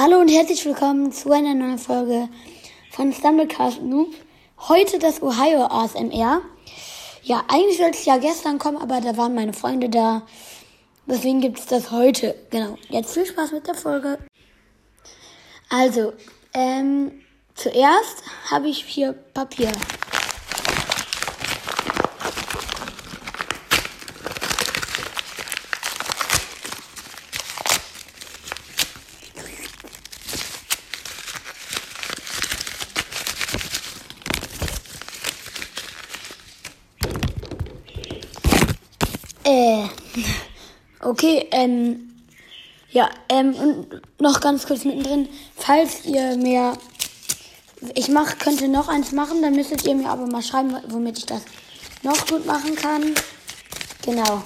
Hallo und herzlich willkommen zu einer neuen Folge von Stumblecast Noob. Heute das Ohio ASMR. Ja, eigentlich sollte es ja gestern kommen, aber da waren meine Freunde da. Deswegen gibt es das heute. Genau. Jetzt viel Spaß mit der Folge. Also, ähm, zuerst habe ich hier Papier. Äh, okay, ähm, ja, ähm, und noch ganz kurz mittendrin, falls ihr mir, ich mach, könnte noch eins machen, dann müsstet ihr mir aber mal schreiben, womit ich das noch gut machen kann. Genau.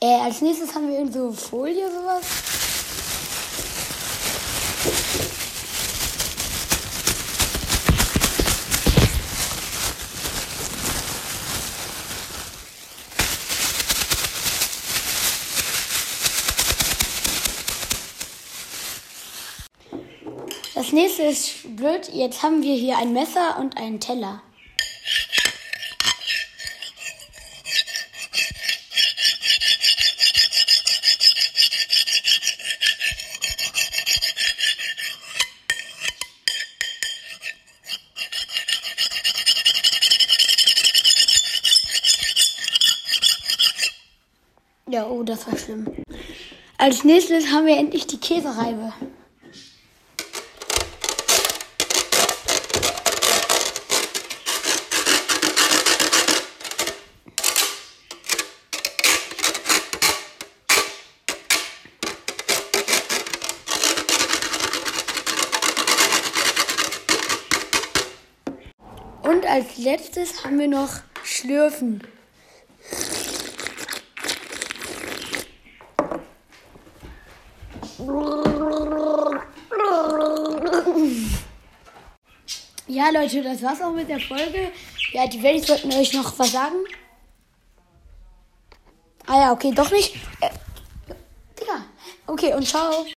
Äh, als nächstes haben wir irgend so Folie, sowas. Das nächste ist blöd. Jetzt haben wir hier ein Messer und einen Teller. Ja, oh, das war schlimm. Als nächstes haben wir endlich die Käsereibe. Und als letztes haben wir noch Schlürfen. Ja, Leute, das war's auch mit der Folge. Ja, die Welt wollten euch noch was sagen. Ah ja, okay, doch nicht. Äh, Digga. Okay, und ciao.